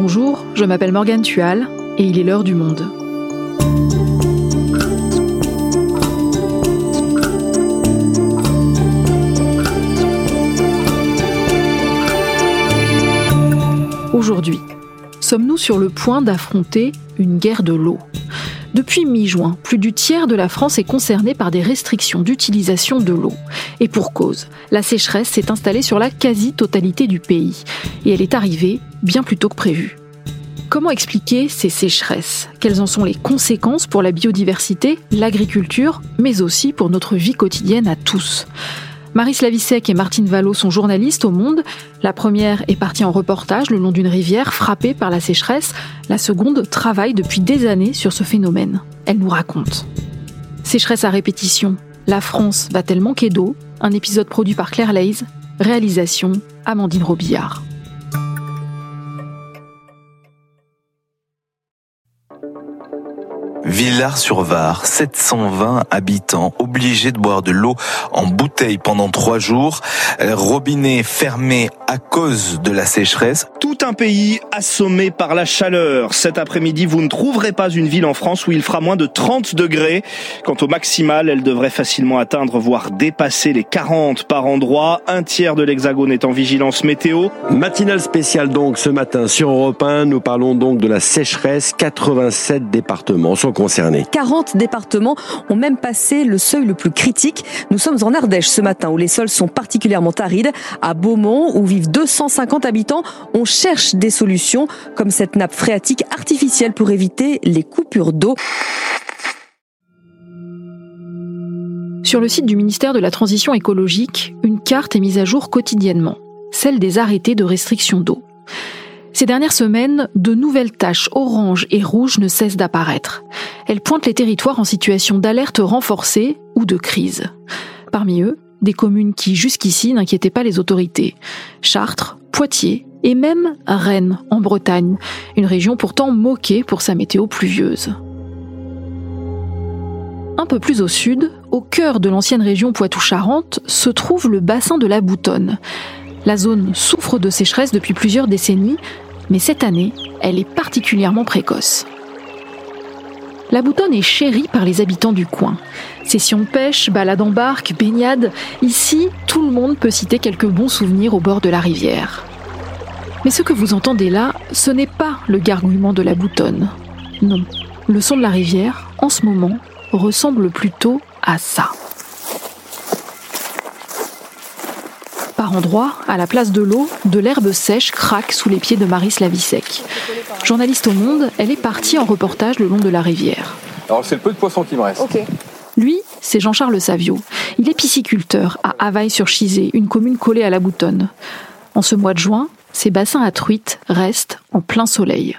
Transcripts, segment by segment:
Bonjour, je m'appelle Morgane Tual et il est l'heure du monde. Aujourd'hui, sommes-nous sur le point d'affronter une guerre de l'eau? Depuis mi-juin, plus du tiers de la France est concerné par des restrictions d'utilisation de l'eau. Et pour cause, la sécheresse s'est installée sur la quasi-totalité du pays. Et elle est arrivée bien plus tôt que prévu. Comment expliquer ces sécheresses? Quelles en sont les conséquences pour la biodiversité, l'agriculture, mais aussi pour notre vie quotidienne à tous? Marie Slavicek et Martine Vallot sont journalistes au Monde. La première est partie en reportage le long d'une rivière frappée par la sécheresse. La seconde travaille depuis des années sur ce phénomène. Elle nous raconte. Sécheresse à répétition. La France va-t-elle manquer d'eau? Un épisode produit par Claire Leys. Réalisation Amandine Robillard. Villars-sur-Var, 720 habitants obligés de boire de l'eau en bouteille pendant trois jours, robinet fermé à cause de la sécheresse. Tout un pays assommé par la chaleur. Cet après-midi, vous ne trouverez pas une ville en France où il fera moins de 30 degrés. Quant au maximal, elle devrait facilement atteindre, voire dépasser les 40 par endroit. Un tiers de l'hexagone est en vigilance météo. Matinale spéciale donc ce matin sur Europe 1. Nous parlons donc de la sécheresse. 87 départements sont concernés. 40 départements ont même passé le seuil le plus critique. Nous sommes en Ardèche ce matin où les sols sont particulièrement arides. À Beaumont où vivent 250 habitants, on cherche des solutions comme cette nappe phréatique artificielle pour éviter les coupures d'eau. Sur le site du ministère de la Transition écologique, une carte est mise à jour quotidiennement, celle des arrêtés de restriction d'eau. Ces dernières semaines, de nouvelles taches orange et rouge ne cessent d'apparaître. Elles pointent les territoires en situation d'alerte renforcée ou de crise. Parmi eux, des communes qui jusqu'ici n'inquiétaient pas les autorités. Chartres, Poitiers et même Rennes en Bretagne, une région pourtant moquée pour sa météo pluvieuse. Un peu plus au sud, au cœur de l'ancienne région Poitou-Charentes, se trouve le bassin de la Boutonne. La zone souffre de sécheresse depuis plusieurs décennies mais cette année, elle est particulièrement précoce. La Boutonne est chérie par les habitants du coin. Sessions de pêche, balades en barque, baignades, ici, tout le monde peut citer quelques bons souvenirs au bord de la rivière. Mais ce que vous entendez là, ce n'est pas le gargouillement de la Boutonne. Non, le son de la rivière, en ce moment, ressemble plutôt à ça. Par endroits, à la place de l'eau, de l'herbe sèche craque sous les pieds de Marie Slavicek. Journaliste au Monde, elle est partie en reportage le long de la rivière. Alors c'est le peu de poissons qui me reste. Lui, c'est Jean-Charles Savio. Il est pisciculteur à Havaille-sur-Chizé, une commune collée à la Boutonne. En ce mois de juin, ses bassins à truites restent en plein soleil.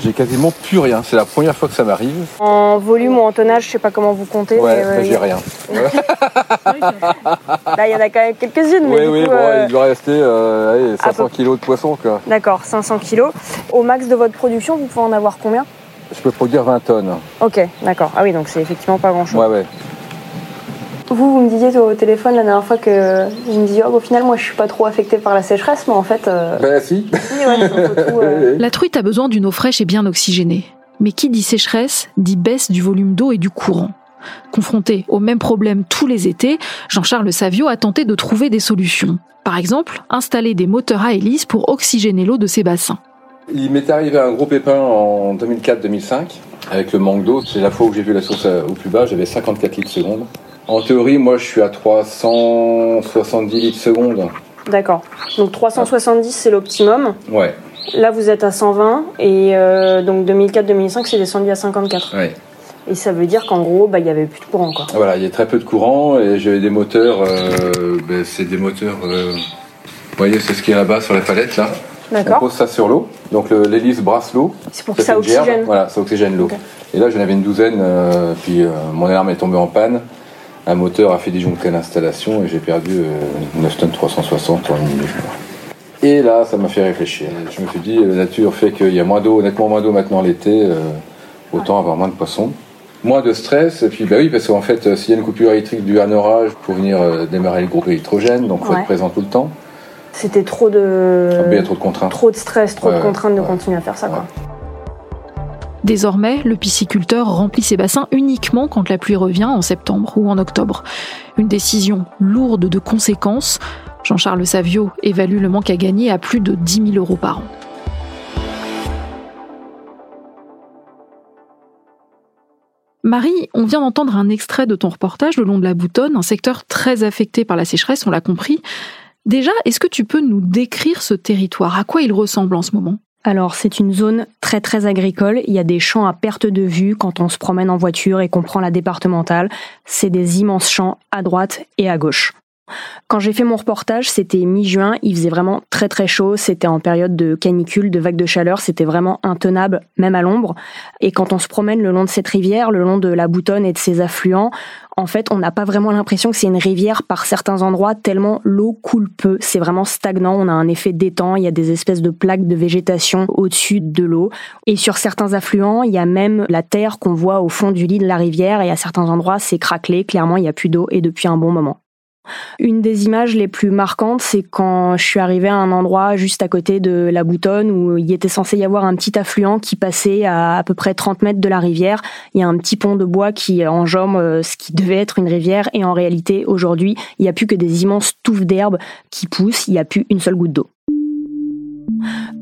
J'ai quasiment plus rien. C'est la première fois que ça m'arrive. En volume ou en tonnage, je sais pas comment vous comptez. Ouais, mais j'ai rien. Là, il y en a quand même quelques-unes. Oui, oui, bon, il doit rester euh, 500 kg de poisson. D'accord, 500 kg. Au max de votre production, vous pouvez en avoir combien? Je peux produire 20 tonnes. Ok, d'accord. Ah oui, donc c'est effectivement pas grand-chose. Ouais, ouais. Vous, vous me disiez au téléphone la dernière fois que vous me disiez, oh, au final, moi, je suis pas trop affectée par la sécheresse, mais en fait. Euh... Ben si. euh... La truite a besoin d'une eau fraîche et bien oxygénée. Mais qui dit sécheresse dit baisse du volume d'eau et du courant. Confronté au même problème tous les étés, Jean-Charles Savio a tenté de trouver des solutions. Par exemple, installer des moteurs à hélice pour oxygéner l'eau de ses bassins. Il m'est arrivé un gros pépin en 2004-2005 avec le manque d'eau. C'est la fois où j'ai vu la source au plus bas, j'avais 54 litres seconde. En théorie, moi, je suis à 370 litres seconde. D'accord. Donc 370, c'est l'optimum. Ouais. Là, vous êtes à 120 et euh, donc 2004-2005, c'est descendu à 54. Ouais. Et ça veut dire qu'en gros, bah, il n'y avait plus de courant. Quoi. Voilà, il y a très peu de courant et j'avais des moteurs. Euh, ben, c'est des moteurs. Euh, vous voyez, c'est ce qui est là-bas sur la palette là. On D'accord. pose ça sur l'eau. Donc l'hélice brasse l'eau. C'est pour que ça une gerbe. oxygène. Voilà, ça oxygène l'eau. Et là, j'en avais une douzaine. euh, puis euh, mon alarme est tombée en panne. Un moteur a fait disjoncter l'installation et j'ai perdu euh, 9 tonnes 360 en une minute. Et là, ça m'a fait réfléchir. Je me suis dit, la nature fait qu'il y a moins d'eau, nettement moins d'eau maintenant l'été, euh, autant avoir moins de poissons. Moins de stress, et puis bah oui, parce qu'en fait, euh, s'il y a une coupure électrique due à un orage, pour venir euh, démarrer le groupe électrogène, donc il faut Ouais. être présent tout le temps. C'était trop de. Ah, il y a trop de contraintes. Trop de stress, trop Ouais, de contraintes de ouais. continuer à faire ça, quoi. Désormais, le pisciculteur remplit ses bassins uniquement quand la pluie revient en septembre ou en octobre. Une décision lourde de conséquences. Jean-Charles Savio évalue le manque à gagner à plus de 10 000 euros par an. Marie, on vient d'entendre un extrait de ton reportage le long de la Boutonne, un secteur très affecté par la sécheresse, on l'a compris. Déjà, est-ce que tu peux nous décrire ce territoire? À quoi il ressemble en ce moment? Alors, c'est une zone très très agricole. Il y a des champs à perte de vue quand on se promène en voiture et qu'on prend la départementale. C'est des immenses champs à droite et à gauche. Quand j'ai fait mon reportage, c'était mi-juin, il faisait vraiment très très chaud, c'était en période de canicule, de vague de chaleur, c'était vraiment intenable, même à l'ombre. Et quand on se promène le long de cette rivière, le long de la Boutonne et de ses affluents, en fait, on n'a pas vraiment l'impression que c'est une rivière par certains endroits, tellement l'eau coule peu. C'est vraiment stagnant, on a un effet d'étang, il y a des espèces de plaques de végétation au-dessus de l'eau. Et sur certains affluents, il y a même la terre qu'on voit au fond du lit de la rivière, et à certains endroits, c'est craquelé, clairement, il n'y a plus d'eau, et depuis un bon moment. Une des images les plus marquantes, c'est quand je suis arrivée à un endroit juste à côté de la Boutonne où il était censé y avoir un petit affluent qui passait à à peu près 30 mètres de la rivière. Il y a un petit pont de bois qui enjambe euh, ce qui devait être une rivière et en réalité, aujourd'hui, il n'y a plus que des immenses touffes d'herbe qui poussent, il n'y a plus une seule goutte d'eau.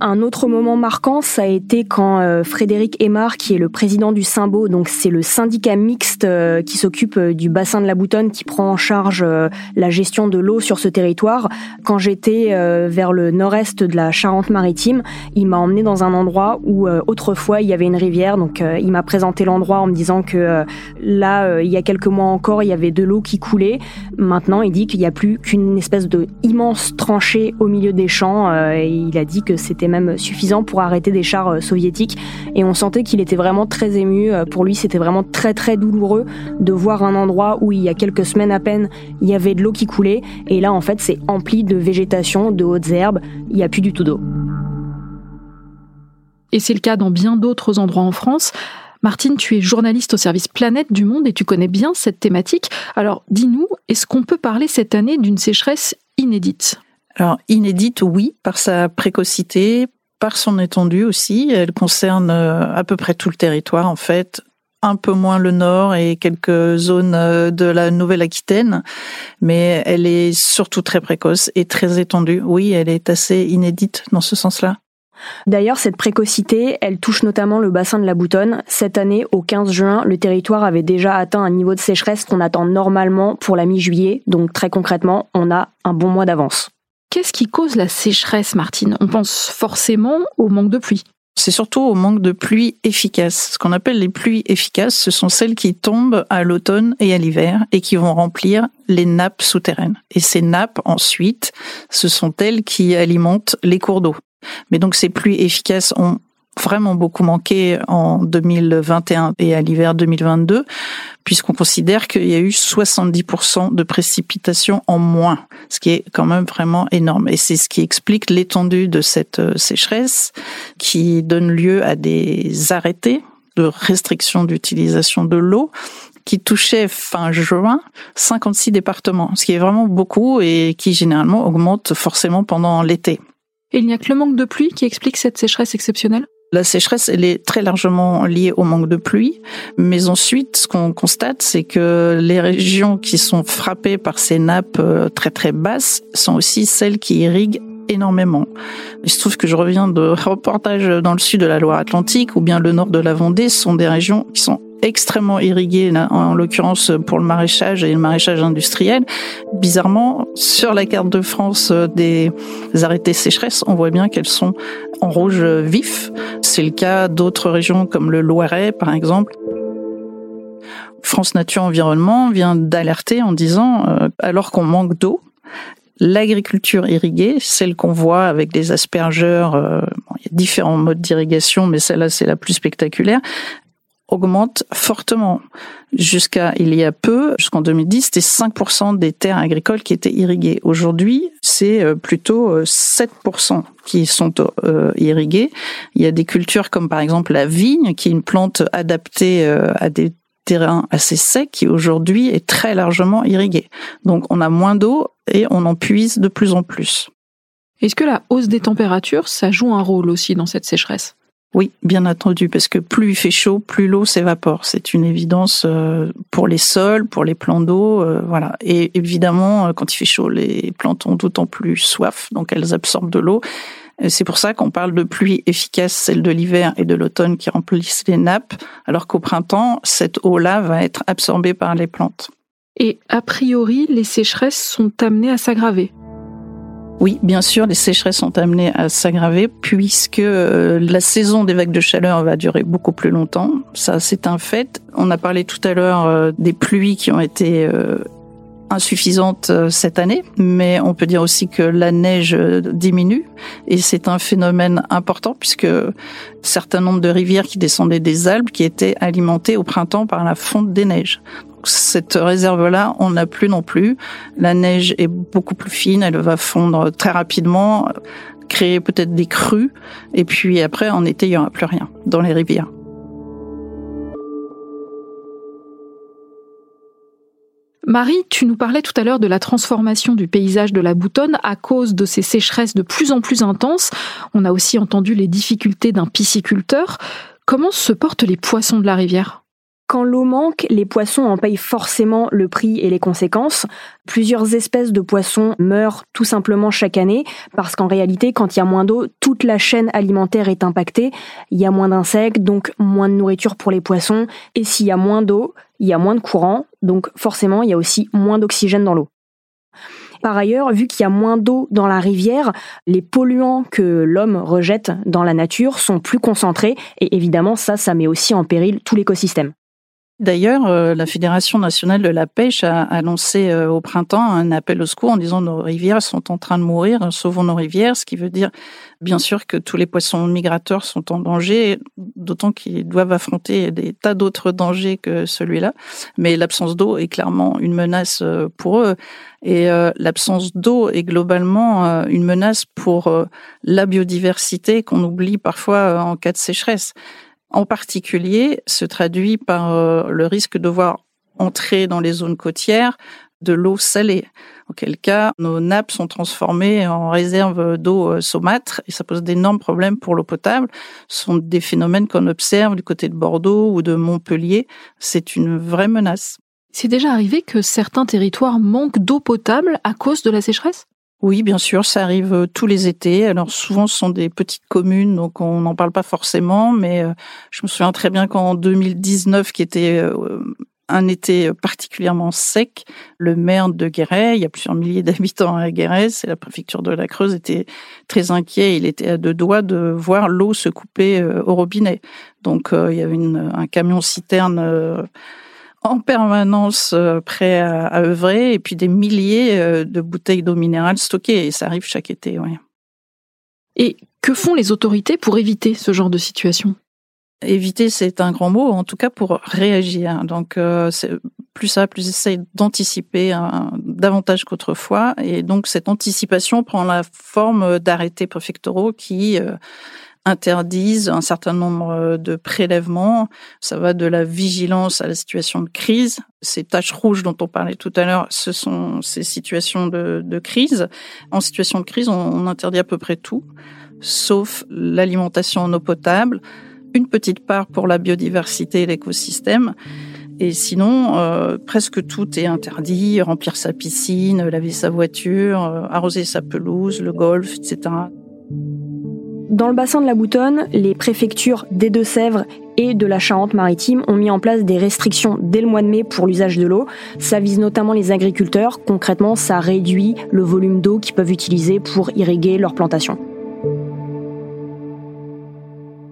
Un autre moment marquant, ça a été quand euh, Frédéric Aymar, qui est le président du Symbo, donc c'est le syndicat mixte euh, qui s'occupe euh, du bassin de la Boutonne, qui prend en charge la gestion de l'eau sur ce territoire. Quand j'étais vers le nord-est de la Charente-Maritime, il m'a emmené dans un endroit où autrefois il y avait une rivière. Donc il m'a présenté l'endroit en me disant que là, il y a quelques mois encore, il y avait de l'eau qui coulait. Maintenant, il dit qu'il n'y a plus qu'une espèce de immense tranchée au milieu des champs. Dit que c'était même suffisant pour arrêter des chars euh, soviétiques. Et on sentait qu'il était vraiment très ému. Euh, Pour lui, c'était vraiment très très douloureux de voir un endroit où il y a quelques semaines à peine, il y avait de l'eau qui coulait. Et là, en fait, c'est empli de végétation, de hautes herbes. Il n'y a plus du tout d'eau. Et c'est le cas dans bien d'autres endroits en France. Martine, tu es journaliste au service Planète du Monde et tu connais bien cette thématique. Alors dis-nous, est-ce qu'on peut parler cette année d'une sécheresse inédite? Alors, inédite, oui, par sa précocité, par son étendue aussi. Elle concerne euh, à peu près tout le territoire, en fait. Un peu moins le nord et quelques zones euh, de la Nouvelle-Aquitaine, mais elle est surtout très précoce et très étendue. Oui, elle est assez inédite dans ce sens-là. D'ailleurs, cette précocité, elle touche notamment le bassin de la Boutonne. Cette année, au 15 juin, le territoire avait déjà atteint un niveau de sécheresse qu'on attend normalement pour la mi-juillet. Donc très concrètement, on a un bon mois d'avance. Qu'est-ce qui cause la sécheresse, Martine? On pense forcément au manque de pluie. C'est surtout au manque de pluie efficaces. Ce qu'on appelle les pluies efficaces, ce sont celles qui tombent à l'automne et à l'hiver et qui vont remplir les nappes souterraines. Et ces nappes, ensuite, ce sont elles qui alimentent les cours d'eau. Mais donc ces pluies efficaces ont vraiment beaucoup manqué en 2021 et à l'hiver 2022, puisqu'on considère qu'il y a eu 70% de précipitations en moins, ce qui est quand même vraiment énorme. Et c'est ce qui explique l'étendue de cette euh, sécheresse, qui donne lieu à des arrêtés de restriction d'utilisation de l'eau qui touchait fin juin 56 départements, ce qui est vraiment beaucoup et qui généralement augmente forcément pendant l'été. Et il n'y a que le manque de pluie qui explique cette sécheresse exceptionnelle? La sécheresse, elle est très largement liée au manque de pluie, mais ensuite, ce qu'on constate, c'est que les régions qui sont frappées par ces nappes euh, très très basses sont aussi celles qui irriguent énormément. Il se trouve que je reviens de reportages dans le sud de la Loire-Atlantique ou bien le nord de la Vendée, sont des régions qui sont extrêmement irriguées, là, en l'occurrence pour le maraîchage et le maraîchage industriel. Bizarrement, sur la carte de France euh, des arrêtés sécheresse, on voit bien qu'elles sont en rouge vif. C'est le cas d'autres régions comme le Loiret, par exemple. France Nature Environnement vient d'alerter en disant, euh, alors qu'on manque d'eau, l'agriculture irriguée, celle qu'on voit avec des aspergeurs, euh, il y a différents modes d'irrigation, mais celle-là c'est la plus spectaculaire, augmente fortement. Jusqu'à il y a peu, jusqu'en 2010, c'était 5% des terres agricoles qui étaient irriguées. Aujourd'hui, c'est euh, plutôt euh, 7% qui sont euh, irriguées. Il y a des cultures comme par exemple la vigne, qui est une plante adaptée euh, à des terrains assez secs, qui aujourd'hui est très largement irriguée. Donc on a moins d'eau et on en puise de plus en plus. Est-ce que la hausse des températures, ça joue un rôle aussi dans cette sécheresse? Oui, bien entendu, parce que plus il fait chaud, plus l'eau s'évapore. C'est une évidence euh, pour les sols, pour les plans d'eau, euh, voilà. Et évidemment, euh, quand il fait chaud, les plantes ont d'autant plus soif, donc elles absorbent de l'eau. C'est pour ça qu'on parle de pluie efficace, celle de l'hiver et de l'automne qui remplissent les nappes, alors qu'au printemps, cette eau-là va être absorbée par les plantes. Et a priori, les sécheresses sont amenées à s'aggraver. Oui, bien sûr, les sécheresses sont amenées à s'aggraver puisque euh, la saison des vagues de chaleur va durer beaucoup plus longtemps. Ça, c'est un fait. On a parlé tout à l'heure euh, des pluies qui ont été euh, insuffisantes cette année, mais on peut dire aussi que la neige diminue et c'est un phénomène important puisque certain nombre de rivières qui descendaient des Alpes qui étaient alimentées au printemps par la fonte des neiges cette réserve-là, on n'a plus non plus. La neige est beaucoup plus fine, elle va fondre très rapidement, créer peut-être des crues, et puis après, en été, il n'y aura plus rien dans les rivières. Marie, tu nous parlais tout à l'heure de la transformation du paysage de la Boutonne à cause de ces sécheresses de plus en plus intenses. On a aussi entendu les difficultés d'un pisciculteur. Comment se portent les poissons de la rivière? Quand l'eau manque, les poissons en payent forcément le prix et les conséquences. Plusieurs espèces de poissons meurent tout simplement chaque année parce qu'en réalité, quand il y a moins d'eau, toute la chaîne alimentaire est impactée. Il y a moins d'insectes, donc moins de nourriture pour les poissons. Et s'il y a moins d'eau, il y a moins de courant, donc forcément, il y a aussi moins d'oxygène dans l'eau. Par ailleurs, vu qu'il y a moins d'eau dans la rivière, les polluants que l'homme rejette dans la nature sont plus concentrés et évidemment ça, ça met aussi en péril tout l'écosystème. D'ailleurs, euh, la Fédération nationale de la pêche a annoncé euh, au printemps un appel au secours en disant nos rivières sont en train de mourir, sauvons nos rivières, ce qui veut dire bien sûr que tous les poissons migrateurs sont en danger, d'autant qu'ils doivent affronter des tas d'autres dangers que celui-là. Mais l'absence d'eau est clairement une menace euh, pour eux. Et l'absence d'eau est globalement une menace pour la biodiversité qu'on oublie parfois en cas de sécheresse en particulier se traduit par euh, le risque de voir entrer dans les zones côtières de l'eau salée, auquel cas nos nappes sont transformées en réserves d'eau euh, saumâtre et ça pose d'énormes problèmes pour l'eau potable. Ce sont des phénomènes qu'on observe du côté de Bordeaux ou de Montpellier. C'est une vraie menace. C'est déjà arrivé que certains territoires manquent d'eau potable à cause de la sécheresse? Oui, bien sûr, ça arrive euh, tous les étés. Alors souvent, ce sont des petites communes, donc on n'en parle pas forcément. Mais euh, je me souviens très bien qu'en 2019, qui était euh, un été particulièrement sec, le maire de Guéret, il y a plusieurs milliers d'habitants à Guéret, c'est la préfecture de la Creuse, était très inquiet. Il était à deux doigts de voir l'eau se couper au robinet. Donc il y avait une, un camion citerne en permanence euh, prêt à, œuvrer et puis des milliers euh, de bouteilles d'eau minérale stockées et ça arrive chaque été. Oui. Et que font les autorités pour éviter ce genre de situation? Éviter, c'est un grand mot, en tout cas pour réagir. Donc, euh, plus ça, plus essaye d'anticiper hein, davantage qu'autrefois. Et donc, cette anticipation prend la forme d'arrêtés préfectoraux qui interdisent un certain nombre de prélèvements. Ça va de la vigilance à la situation de crise. Ces taches rouges dont on parlait tout à l'heure, ce sont ces situations de, de crise. En situation de crise, on, interdit à peu près tout, sauf l'alimentation en eau potable, une petite part pour la biodiversité et l'écosystème. Et sinon, euh, presque tout est interdit, remplir sa piscine, laver sa voiture, euh, arroser sa pelouse, le golf, etc. Dans le bassin de la Boutonne, les préfectures des Deux-Sèvres et de la Charente-Maritime ont mis en place des restrictions dès le mois de mai pour l'usage de l'eau. Ça vise notamment les agriculteurs. Concrètement, ça réduit le volume d'eau qu'ils peuvent utiliser pour irriguer leurs plantations.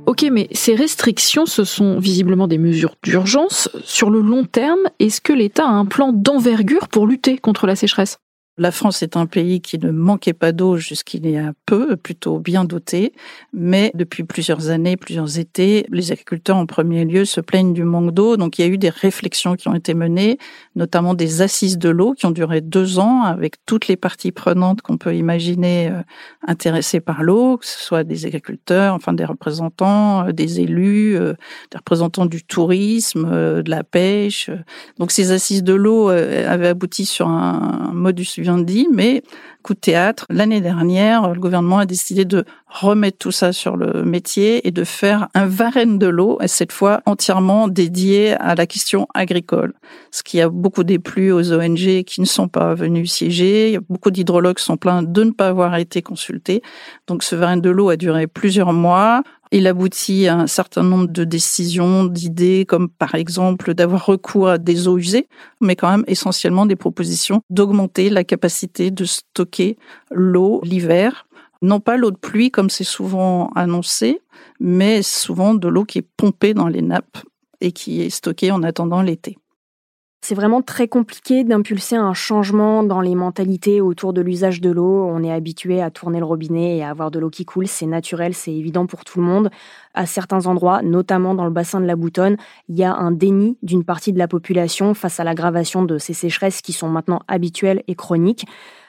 Ok, mais ces restrictions, ce sont visiblement des mesures d'urgence. Sur le long terme, est-ce que l'État a un plan d'envergure pour lutter contre la sécheresse? La France est un pays qui ne manquait pas d'eau jusqu'il y a peu, plutôt bien doté, mais depuis plusieurs années, plusieurs étés, les agriculteurs en premier lieu se plaignent du manque d'eau. Donc il y a eu des réflexions qui ont été menées, notamment des assises de l'eau qui ont duré deux ans avec toutes les parties prenantes qu'on peut imaginer euh, intéressées par l'eau, que ce soit des agriculteurs, enfin des représentants, euh, des élus, euh, des représentants du tourisme, de la pêche. Donc ces assises de l'eau avaient abouti sur un modus bien dit, mais coup de théâtre. L'année dernière, le gouvernement a décidé de remettre tout ça sur le métier et de faire un Varenne de l'eau, et cette fois entièrement dédié à la question agricole. Ce qui a beaucoup déplu aux ONG qui ne sont pas venus siéger. Beaucoup d'hydrologues sont plaints de ne pas avoir été consultés. Donc ce Varenne de l'eau a duré plusieurs mois. Il aboutit à un certain nombre de décisions, d'idées, comme par exemple d'avoir recours à des eaux usées, mais quand même essentiellement des propositions d'augmenter la capacité de stocker l'eau l'hiver. Non pas l'eau de pluie comme c'est souvent annoncé, mais souvent de l'eau qui est pompée dans les nappes et qui est stockée en attendant l'été. C'est vraiment très compliqué d'impulser un changement dans les mentalités autour de l'usage de l'eau. On est habitué à tourner le robinet et à avoir de l'eau qui coule. C'est naturel, c'est évident pour tout le monde. À certains endroits, notamment dans le bassin de la Boutonne, il y a un déni d'une partie de la population face à l'aggravation de ces sécheresses qui sont maintenant habituelles et chroniques.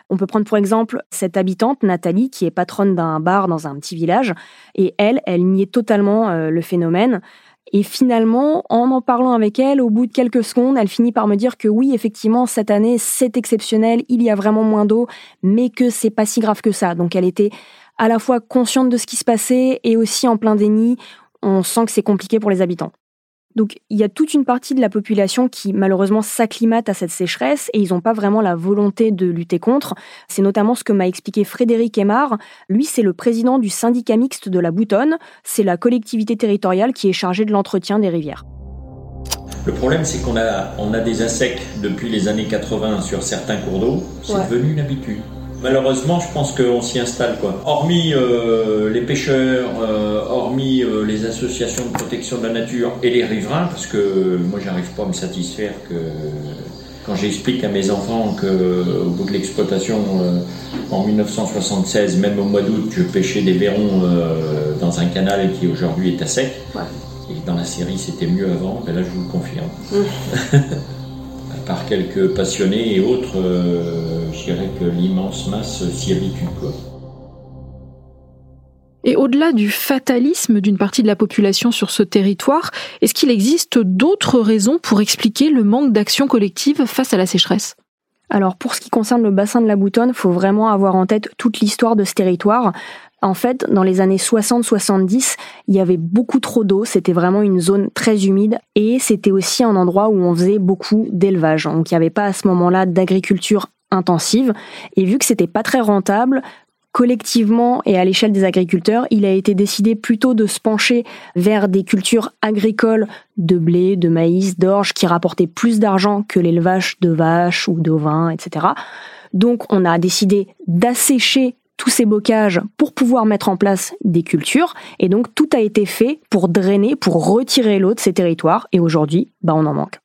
On peut prendre pour exemple cette habitante, Nathalie, qui est patronne d'un bar dans un petit village, et elle, elle niait totalement euh, le phénomène. Et finalement, en en parlant avec elle, au bout de quelques secondes, elle finit par me dire que oui, effectivement, cette année, c'est exceptionnel, il y a vraiment moins d'eau, mais que c'est pas si grave que ça. Donc elle était à la fois consciente de ce qui se passait et aussi en plein déni. On sent que c'est compliqué pour les habitants. Donc il y a toute une partie de la population qui malheureusement s'acclimate à cette sécheresse et ils n'ont pas vraiment la volonté de lutter contre. C'est notamment ce que m'a expliqué Frédéric Aymar. Lui, c'est le président du syndicat mixte de la Boutonne. C'est la collectivité territoriale qui est chargée de l'entretien des rivières. Le problème, c'est qu'on a, on a des assecs depuis les années 80 sur certains cours d'eau. C'est devenu une habitude. Malheureusement, je pense qu'on s'y installe. Quoi. Hormis euh, les pêcheurs, euh, hormis euh, les associations de protection de la nature et les riverains, parce que moi, j'arrive pas à me satisfaire que quand j'explique à mes enfants qu'au bout de l'exploitation, en 1976, même au mois d'août, je pêchais des verrons dans un canal qui aujourd'hui est à sec. Et dans la série, c'était mieux avant. Ben là, je vous le confirme. Mmh. par quelques passionnés et autres, je dirais que l'immense masse s'y habitue. Et au-delà du fatalisme d'une partie de la population sur ce territoire, est-ce qu'il existe d'autres raisons pour expliquer le manque d'action collective face à la sécheresse? Alors pour ce qui concerne le bassin de la Boutonne, il faut vraiment avoir en tête toute l'histoire de ce territoire. En fait, dans les années 60-70, il y avait beaucoup trop d'eau, c'était vraiment une zone très humide et c'était aussi un endroit où on faisait beaucoup d'élevage. Donc il n'y avait pas à ce moment-là d'agriculture intensive et vu que c'était pas très rentable, collectivement et à l'échelle des agriculteurs, il a été décidé plutôt de se pencher vers des cultures agricoles de blé, de maïs, d'orge qui rapportaient plus d'argent que l'élevage de vaches ou d'ovins, etc. Donc on a décidé d'assécher tous ces bocages pour pouvoir mettre en place des cultures. Et donc tout a été fait pour drainer, pour retirer l'eau de ces territoires. Et aujourd'hui, bah, on en manque.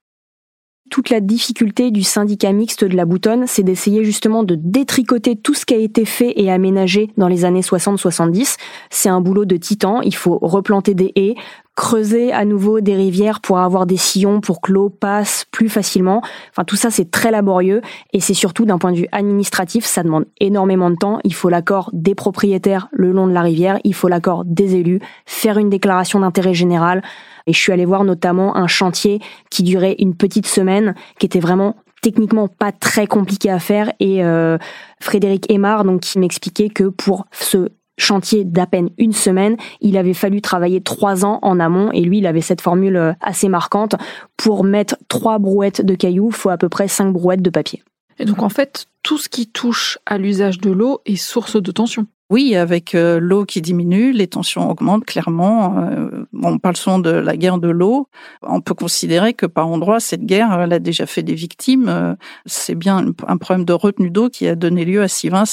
Toute la difficulté du syndicat mixte de la Boutonne, c'est d'essayer justement de détricoter tout ce qui a été fait et aménagé dans les années 60-70. C'est un boulot de titan. Il faut replanter des haies, creuser à nouveau des rivières pour avoir des sillons pour que l'eau passe plus facilement. Enfin, tout ça, c'est très laborieux et c'est surtout d'un point de vue administratif, ça demande énormément de temps. Il faut l'accord des propriétaires le long de la rivière, il faut l'accord des élus, faire une déclaration d'intérêt général. Et je suis allée voir notamment un chantier qui durait une petite semaine, qui était vraiment techniquement pas très compliqué à faire et euh, Frédéric Aymar donc qui m'expliquait que pour ce chantier d'à peine une semaine, il avait fallu travailler trois ans en amont et lui, il avait cette formule euh, assez marquante. Pour mettre trois brouettes de cailloux, il faut à peu près cinq brouettes de papier. Et donc en fait, tout ce qui touche à l'usage de l'eau est source de tension. Oui, avec euh, l'eau qui diminue, les tensions augmentent clairement. Euh, on parle souvent de la guerre de l'eau. On peut considérer que par endroits, cette guerre, elle a déjà fait des victimes. C'est bien un problème de retenue d'eau qui a donné lieu à Sivins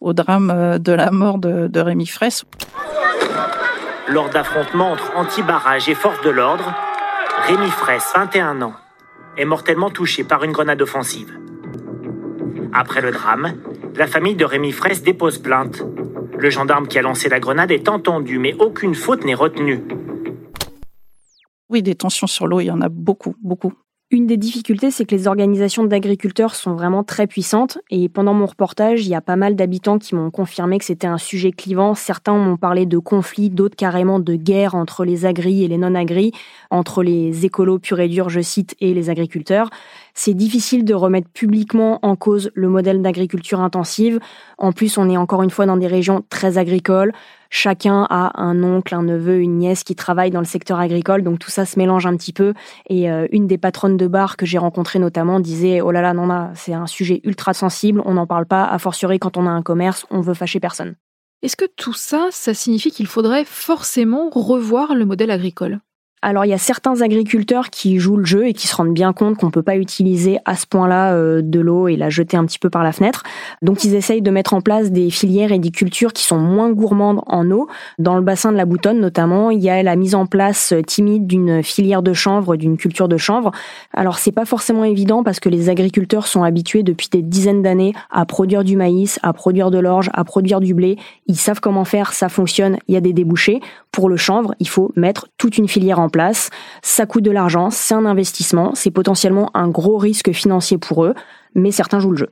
au drame euh, de la mort de, de Rémi Fraisse. Lors d'affrontements entre anti-barrage et forces de l'ordre, Rémi Fraisse, 21 ans, est mortellement touché par une grenade offensive. Après le drame, la famille de Rémi Fraisse dépose plainte. Le gendarme qui a lancé la grenade est entendu, mais aucune faute n'est retenue. Oui, des tensions sur l'eau, il y en a beaucoup, beaucoup. Une des difficultés, c'est que les organisations d'agriculteurs sont vraiment très puissantes. Et pendant mon reportage, il y a pas mal d'habitants qui m'ont confirmé que c'était un sujet clivant. Certains m'ont parlé de conflits, d'autres carrément de guerre entre les agris et les non-agris, entre les écolos purs et durs, je cite, et les agriculteurs. C'est difficile de remettre publiquement en cause le modèle d'agriculture intensive. En plus, on est encore une fois dans des régions très agricoles. Chacun a un oncle, un neveu, une nièce qui travaille dans le secteur agricole, donc tout ça se mélange un petit peu. Et euh, une des patronnes de bar que j'ai rencontrées notamment disait Oh là là, non, non c'est un sujet ultra sensible, on n'en parle pas, a fortiori quand on a un commerce, on veut fâcher personne. Est-ce que tout ça, ça signifie qu'il faudrait forcément revoir le modèle agricole? Alors il y a certains agriculteurs qui jouent le jeu et qui se rendent bien compte qu'on peut pas utiliser à ce point-là euh, de l'eau et la jeter un petit peu par la fenêtre. Donc ils essayent de mettre en place des filières et des cultures qui sont moins gourmandes en eau. Dans le bassin de la Boutonne notamment, il y a la mise en place timide d'une filière de chanvre, d'une culture de chanvre. Alors c'est pas forcément évident parce que les agriculteurs sont habitués depuis des dizaines d'années à produire du maïs, à produire de l'orge, à produire du blé. Ils savent comment faire, ça fonctionne, il y a des débouchés. Pour le chanvre, il faut mettre toute une filière en place. Ça coûte de l'argent, c'est un investissement, c'est potentiellement un gros risque financier pour eux, mais certains jouent le jeu.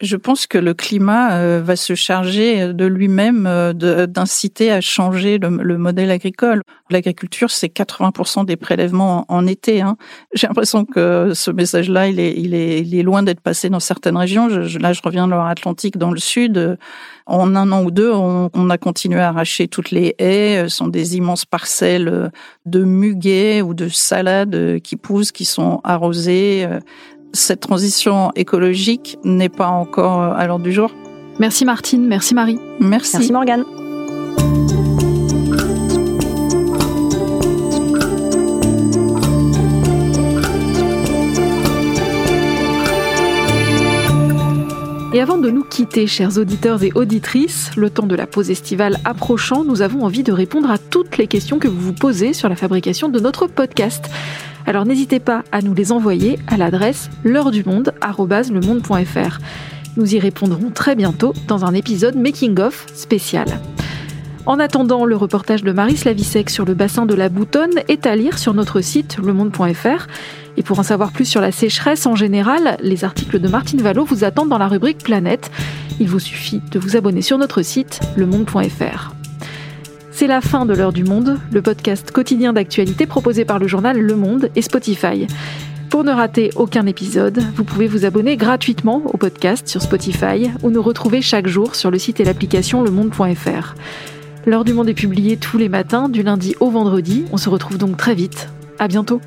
Je pense que le climat euh, va se charger de lui-même euh, d'inciter à changer le, modèle agricole. L'agriculture, c'est 80% des prélèvements en, été. Hein. J'ai l'impression que ce message-là, il est, loin d'être passé dans certaines régions. Là, je reviens de Loire-Atlantique, dans le sud. En un an ou deux, on, on, a continué à arracher toutes les haies. Ce sont des immenses parcelles de muguet ou de salades qui poussent, qui sont arrosées cette transition écologique n'est pas encore euh, à l'ordre du jour. Merci Martine, merci Marie. Merci. Merci Morgane. Et avant de nous quitter, chers auditeurs et auditrices, le temps de la pause estivale approchant, nous avons envie de répondre à toutes les questions que vous vous posez sur la fabrication de notre podcast. Alors n'hésitez pas à nous les envoyer à l'adresse l'heure du monde Nous y répondrons très bientôt dans un épisode Making of spécial. En attendant, le reportage de Marie Slavisek sur le bassin de la Boutonne est à lire sur notre site lemonde.fr. Et pour en savoir plus sur la sécheresse en général, les articles de Martine Vallot vous attendent dans la rubrique Planète. Il vous suffit de vous abonner sur notre site lemonde.fr. C'est la fin de l'heure du monde, le podcast quotidien d'actualité proposé par le journal Le Monde et Spotify. Pour ne rater aucun épisode, vous pouvez vous abonner gratuitement au podcast sur Spotify ou nous retrouver chaque jour sur le site et l'application lemonde.fr. L'heure du monde est publiée tous les matins, du lundi au vendredi. On se retrouve donc très vite. À bientôt.